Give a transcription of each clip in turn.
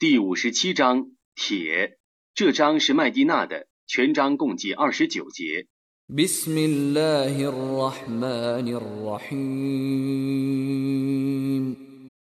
第五十七章铁，这章是麦地那的，全章共计二十九节。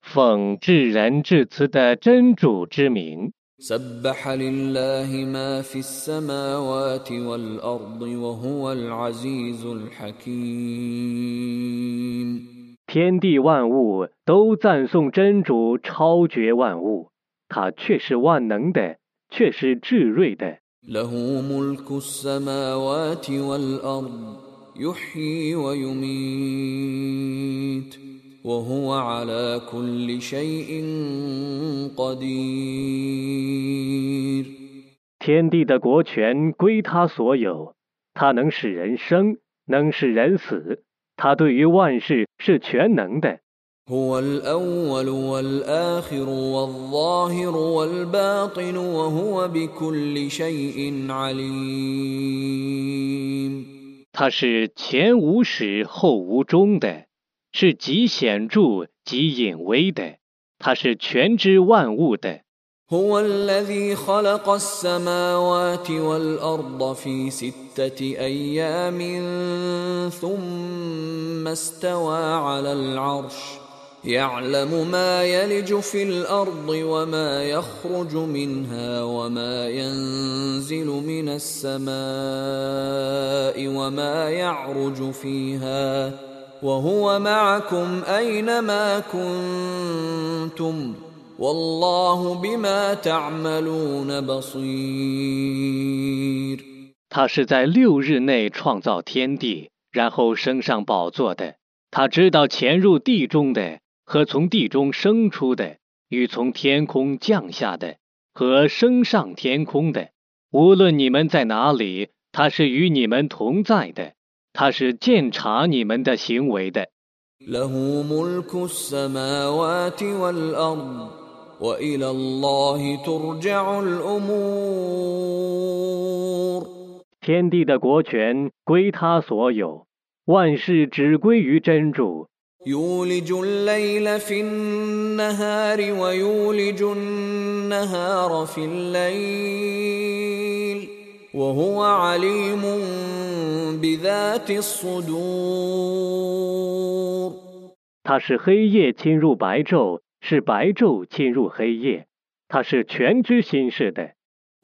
奉至仁至慈的真主之名。天地万物都赞颂真主超绝万物。他却是万能的，却是智睿的。天地的国权归他所有，他能使人生，能使人死，他对于万事是全能的。他是前无始后无终的，是极显着极隐微的，他是全知万物的。 يعلم ما يلج في الارض وما يخرج منها وما ينزل من السماء وما يعرج فيها وهو معكم اينما كنتم والله بما تعملون بصير 他是在六日内创造天地，然后升上宝座的。他知道潜入地中的。 和从地中生出的，与从天空降下的，和升上天空的，无论你们在哪里，他是与你们同在的，他是鉴察你们的行为的。天地的国权归他所有，万事只归于真主。يولج الليل في النهار ويولج النهار في الليل وهو عليم بذات الصدور 它是黑夜侵入白昼，是白昼侵入黑夜，它是全知心事的。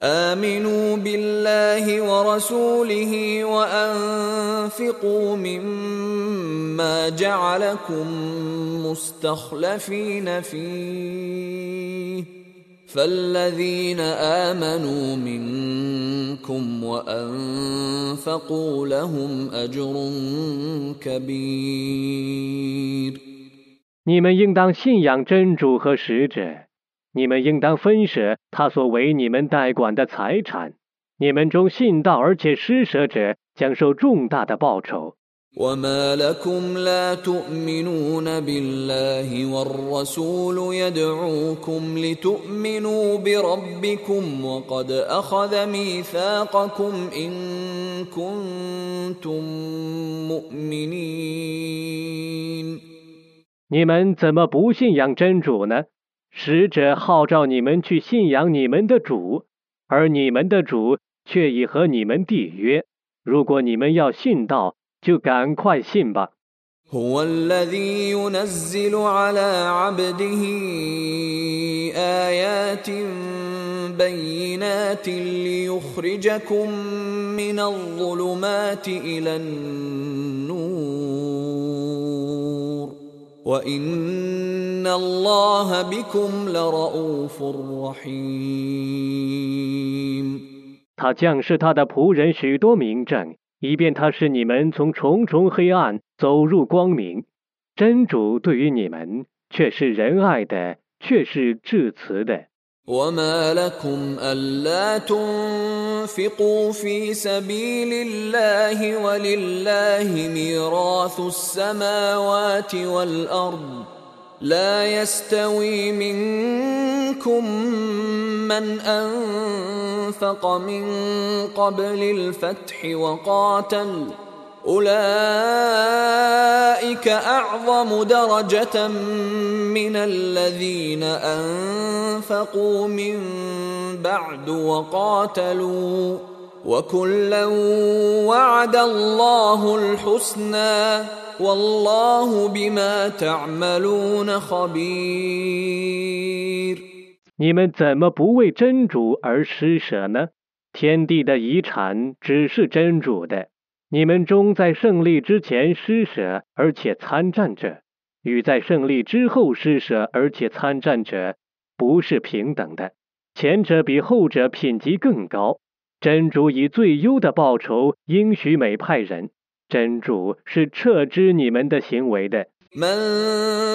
آمنوا بالله ورسوله وأنفقوا مما جعلكم مستخلفين فيه فالذين آمنوا منكم وأنفقوا لهم أجر كبير 你们应当信仰真主和使者。 你们应当分舍他所为你们代管的财产。你们中信道而且施舍者将受重大的报酬。وما لكم لا تؤمنون بالله والرسول يدعوكم لتؤمنوا بربكم وقد أخذ ميثاقكم إن كنتم مؤمنين 你们怎么不信仰真主呢？ 使者号召你们去信仰你们的主，而你们的主却已和你们缔约。如果你们要信道，就赶快信吧。他降示他的仆人许多名证，以便他使你们从重重黑暗走入光明。真主对于你们却是仁爱的，却是至慈的。وما لكم ألا تنفقوا في سبيل الله ولله ميراث السماوات والأرض لا يستوي منكم من أنفق من قبل الفتح وقاتل أولئك أعظم درجة من الذين أنفقوا من بعد وقاتلوا وكلا وعد الله الحسنى والله بما تعملون خبير 你们怎么不为真主而施舍呢？天地的遗产只是真主的。 你们中在胜利之前施舍而且参战者，与在胜利之后施舍而且参战者不是平等的。前者比后者品级更高。真主以最优的报酬应许每派人。真主是撤知你们的行为的。من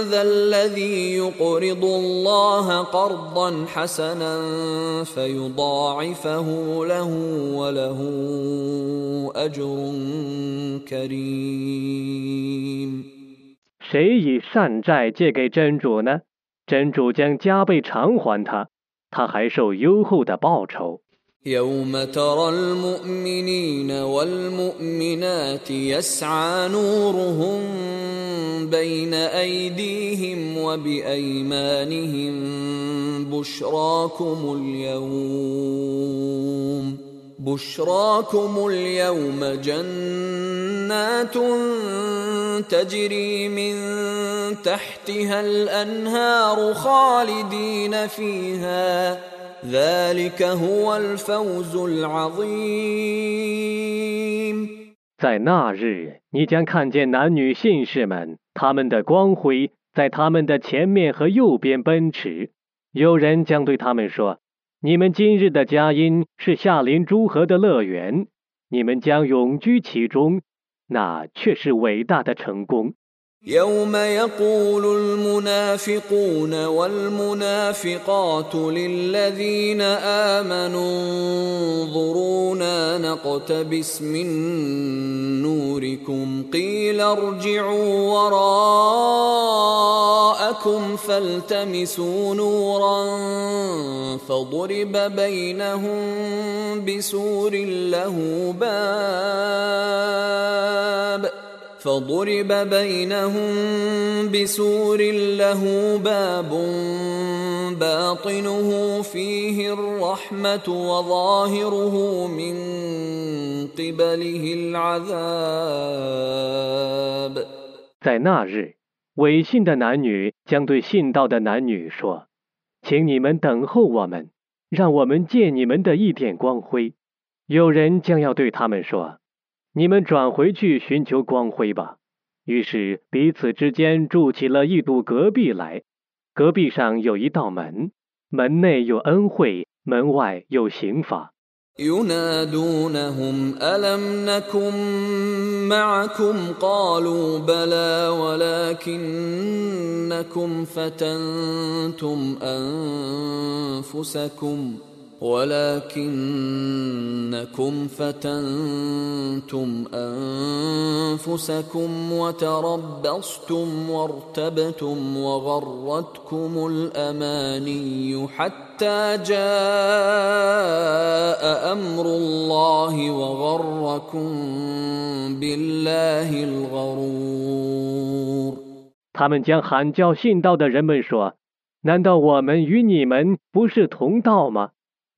ذا الذي يقرض الله قرضا حسنا فيضاعفه له وله أجر كريم 谁以善债借给真主呢？真主将加倍偿还他，他还受优厚的报酬。 يوم ترى المؤمنين والمؤمنات يسعى نورهم بين ايديهم وبايمانهم بشراكم اليوم بشراكم اليوم جنات تجري من تحتها الانهار خالدين فيها 在那日，你将看见男女信士们，他们的光辉在他们的前面和右边奔驰。有人将对他们说：“你们今日的佳音是夏林诸河的乐园，你们将永居其中，那却是伟大的成功。” يوم يقول المنافقون والمنافقات للذين آمنوا انظرونا نقتبس من نوركم قيل ارجعوا وراءكم فالتمسوا نورا فضرب بينهم بسور له باب فضرب بينهم بسور له باب باطنه فيه الرحمة وظاهره من قبله العذاب 在那日，违信的男女将对信道的男女说：“请你们等候我们，让我们借你们的一点光辉。”有人将要对他们说。 你们转回去寻求光辉吧。于是彼此之间筑起了一堵隔壁来，隔壁上有一道门，门内有恩惠，门外有刑罚。ولكنكم فتنتم انفسكم وتربصتم وارتبتم وغرتكم الاماني حتى جاء امر الله وغركم بالله الغرور 他们将喊叫信道的人们说：“难道我们与你们不是同道吗？”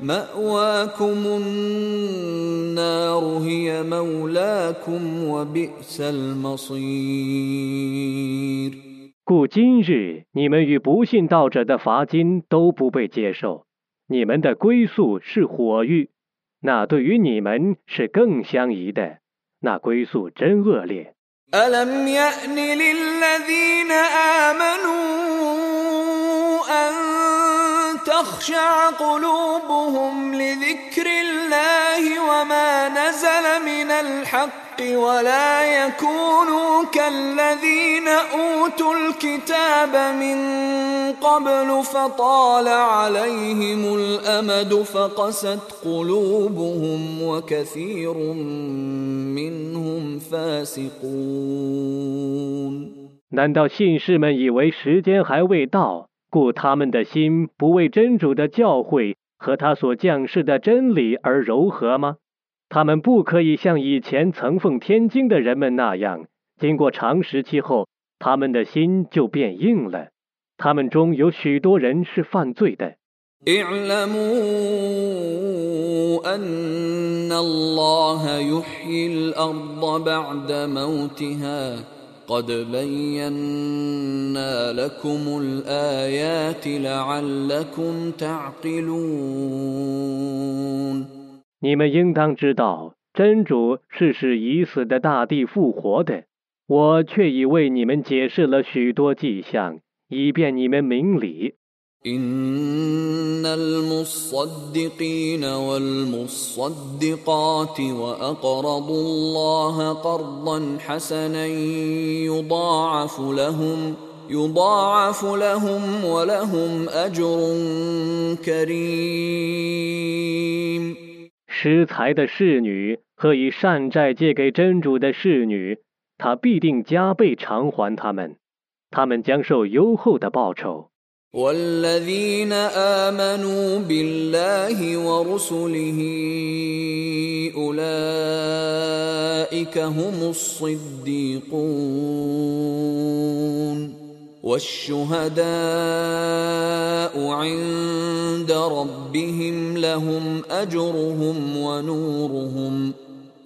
ماواكم النار هي مولاكم وبئس المصير 故今日你们与不信道者的罚金都不被接受，你们的归宿是火狱，那对于你们是更相宜的，那归宿真恶劣。ألم يأن للذين آمنوا أن تخشع قلوبهم لذكر الله وما نزل من الحق ولا يكونوا كالذين أوتوا الكتاب من قبل فطال عليهم الأمد فقست قلوبهم وكثير منهم فاسقون 难道信士们以为时间还未到， 故他们的心不为真主的教诲和他所降世的真理而柔和吗？他们不可以像以前曾奉天经的人们那样，经过长时期后，他们的心就变硬了。他们中有许多人是犯罪的。قد بينا لكم الآيات لعلكم تعقلون 你们应当知道，真主是使已死的大地复活的。我却已为你们解释了许多迹象，以便你们明理。 إن المصدقين والمصدقات وأقرضوا الله قرضا حسنا يضاعف لهم يضاعف لهم ولهم أجر كريم 施财的侍女和以善债借给真主的侍女，他必定加倍偿还他们，他们将受优厚的报酬。 والذين آمنوا بالله ورسله أولئك هم الصديقون والشهداء عند ربهم لهم أجرهم ونورهم ۖ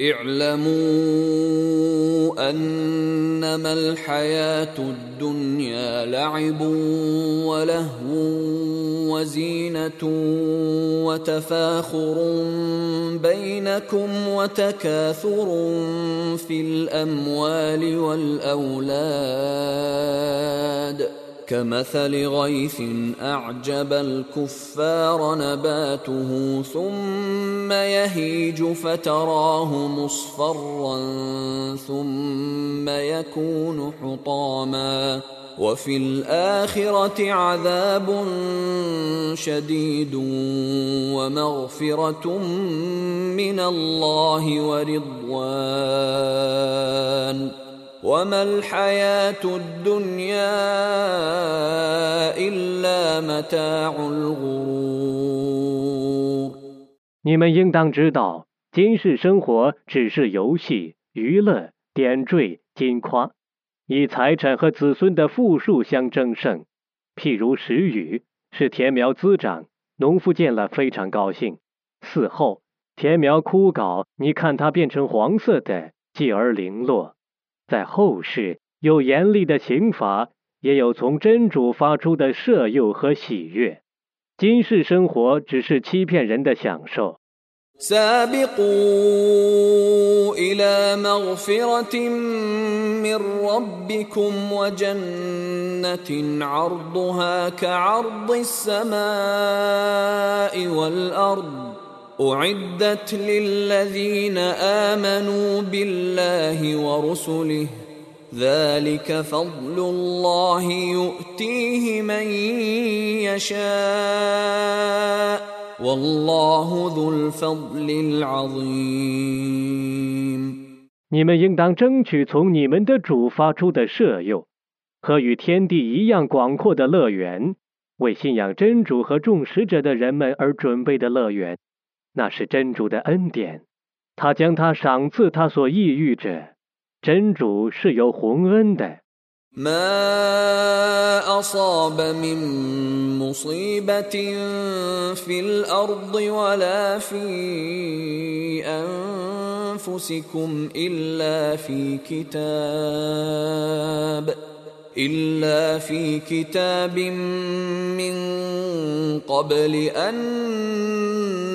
اعلموا أنما الحياة الدنيا لعب ولهو وزينة وتفاخر بينكم وتكاثر في الأموال والأولاد كمثل غيث أعجب الكفار نباته ثم يهيج فتراه مصفرا ثم يكون حطاما وفي الآخرة عذاب شديد ومغفرة من الله ورضوان 你们应当知道，今世生活只是游戏、娱乐、点缀、金夸，以财产和子孙的富庶相争胜。譬如时雨，是田苗滋长，农夫见了非常高兴。死后，田苗枯槁，你看它变成黄色的，继而零落。在后世有严厉的刑罚，也有从真主发出的赦诱和喜悦。今世生活只是欺骗人的享受。أعدت للذين آمنوا بالله ورسله ذلك فضل الله يؤتيه من يشاء والله ذو الفضل العظيم 你们应当争取从你们的主发出的赦诱和与天地一样广阔的乐园，为信仰真主和众使者的人们而准备的乐园。 那是真主的恩典，他将他赏赐他所抑郁者，真主是有洪恩的。 ما اصاب من مصيبه في الارض ولا في انفسكم الا في كتاب الا في كتاب من قبل ان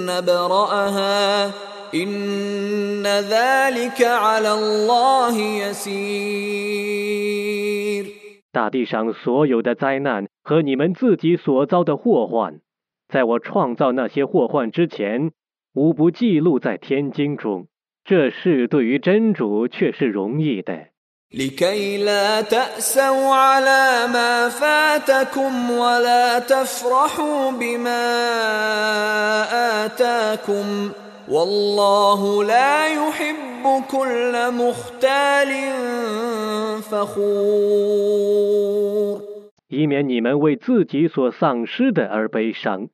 نبراها ان ذلك على الله يسير 大地上所有的灾难和你们自己所遭的祸患，在我创造那些祸患之前，无不记录在天经中。这事对于真主却是容易的。 لكي لا تأسوا على ما فاتكم ولا تفرحوا بما آتاكم والله لا يحب كل مختال فخور 以免你们为自己所丧失的而悲伤，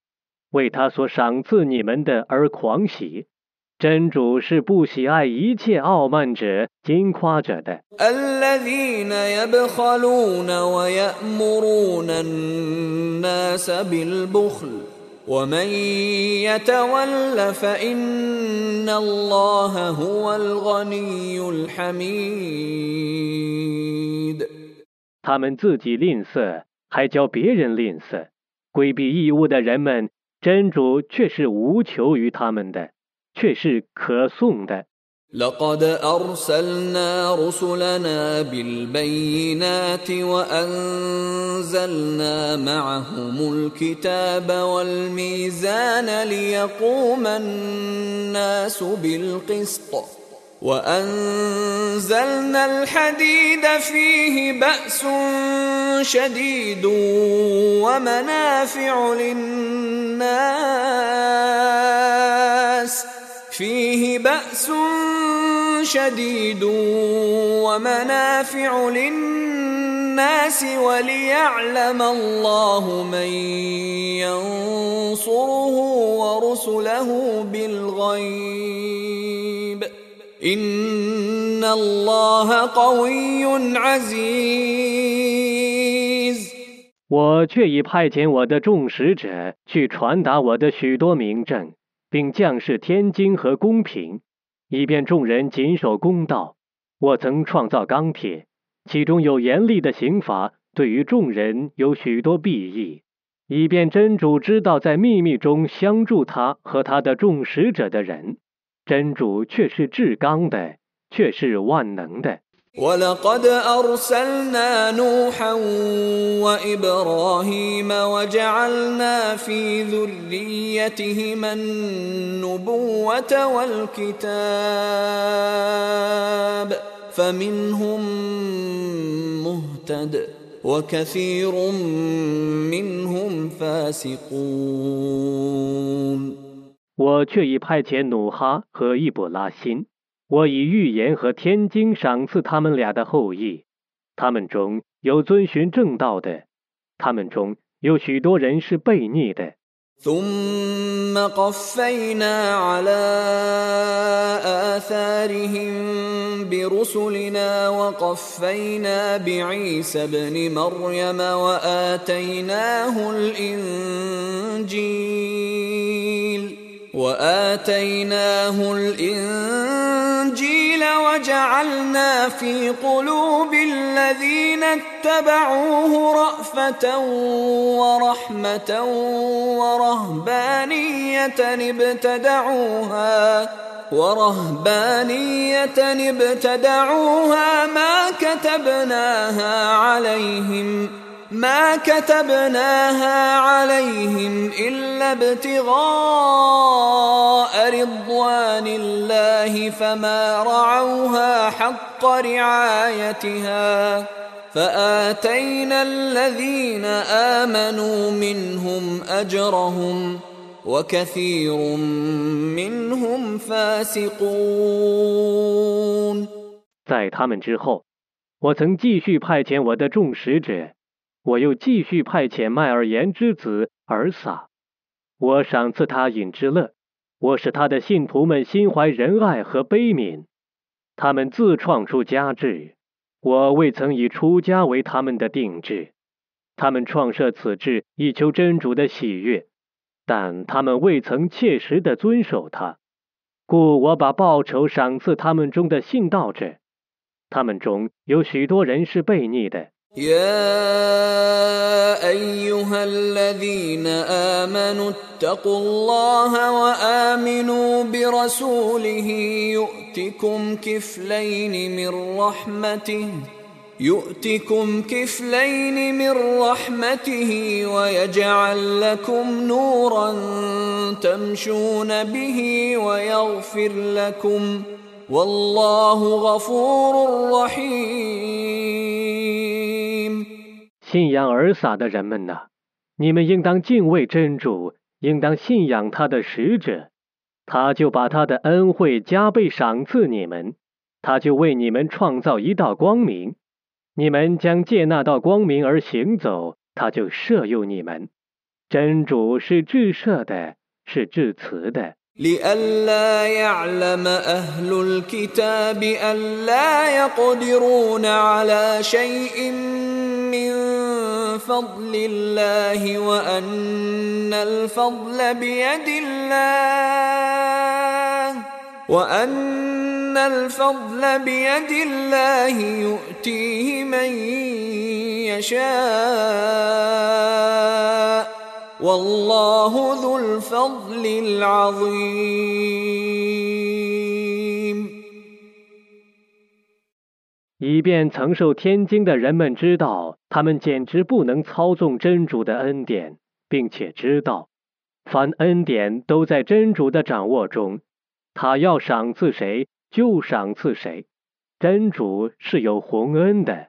为他所赏赐你们的而狂喜。 真主是不喜爱一切傲慢者经夸者的。他们自己吝啬还教别人吝啬。规避义务的人们真主却是无求于他们的。却是可颂的。 لقد أرسلنا رسلنا بالبينات وأنزلنا معهم الكتاب والميزان ليقوم الناس بالقسط وأنزلنا الحديد فيه بأس شديد ومنافع للناس فيه بأس شديد ومنافع للناس وليعلم الله من ينصره ورسله بالغيب إن الله قوي عزيز 我却已派遣我的众使者去传达我的许多明证， 并降示天经和公平，以便众人谨守公道。我曾创造钢铁，其中有严厉的刑罚，对于众人有许多裨益，以便真主知道在秘密中相助他和他的众使者的人。真主却是至刚的，却是万能的。ولقد أرسلنا نوحا وإبراهيم وجعلنا في ذريتهما النبوة والكتاب فمنهم مهتد وكثير منهم فاسقون 我却已派遣努哈和易卜拉欣， 我以预言和天经赏赐他们俩的后裔，他们中有遵循正道的，他们中有许多人是悖逆的。 ثم قفينا على آثارهم برسلنا وقفينا بعيسى ابن مريم وآتيناه الإنجيل وآتيناه الإنجيل وجعلنا في قلوب الذين اتبعوه رأفة ورحمة ورهبانية ابتدعوها ورهبانية ابتدعوها ما كتبناها عليهم ما كتبناها عليهم إلا ابتغاء رضوان الله فما رعوها حق رعايتها فآتينا الذين آمنوا منهم أجرهم وكثير منهم فاسقون 在他们之后，我曾继续派遣我的众使者， 我又继续派遣麦尔言之子尔撒，我赏赐他饮之乐，我使他的信徒们心怀仁爱和悲悯，他们自创出家制，我未曾以出家为他们的定制，他们创设此制以求真主的喜悦，但他们未曾切实的遵守它，故我把报酬赏赐他们中的信道者。他们中有许多人是悖逆的。يا أيها الذين آمنوا اتقوا الله وآمنوا برسوله يؤتكم كفلين من رحمته يؤتكم كفلين من رحمته ويجعل لكم نورا تمشون به ويغفر لكم والله غفور رحيم. 信仰尔撒的人们呐，你们应当敬畏真主，应当信仰他的使者，他就把他的恩惠加倍赏赐你们，他就为你们创造一道光明，你们将借那道光明而行走，他就摄佑你们。真主是至赦的，是至慈的。لئلا يعلم أهل الكتاب ألا يقدرون على شيء من فضل الله وأن الفضل بيد الله وأن الفضل بيد الله يؤتيه من يشاء. والله ذو الفضل العظيم 以便曾受天经的人们知道，他们简直不能操纵真主的恩典，并且知道，凡恩典都在真主的掌握中，他要赏赐谁就赏赐谁，真主是有宏恩的。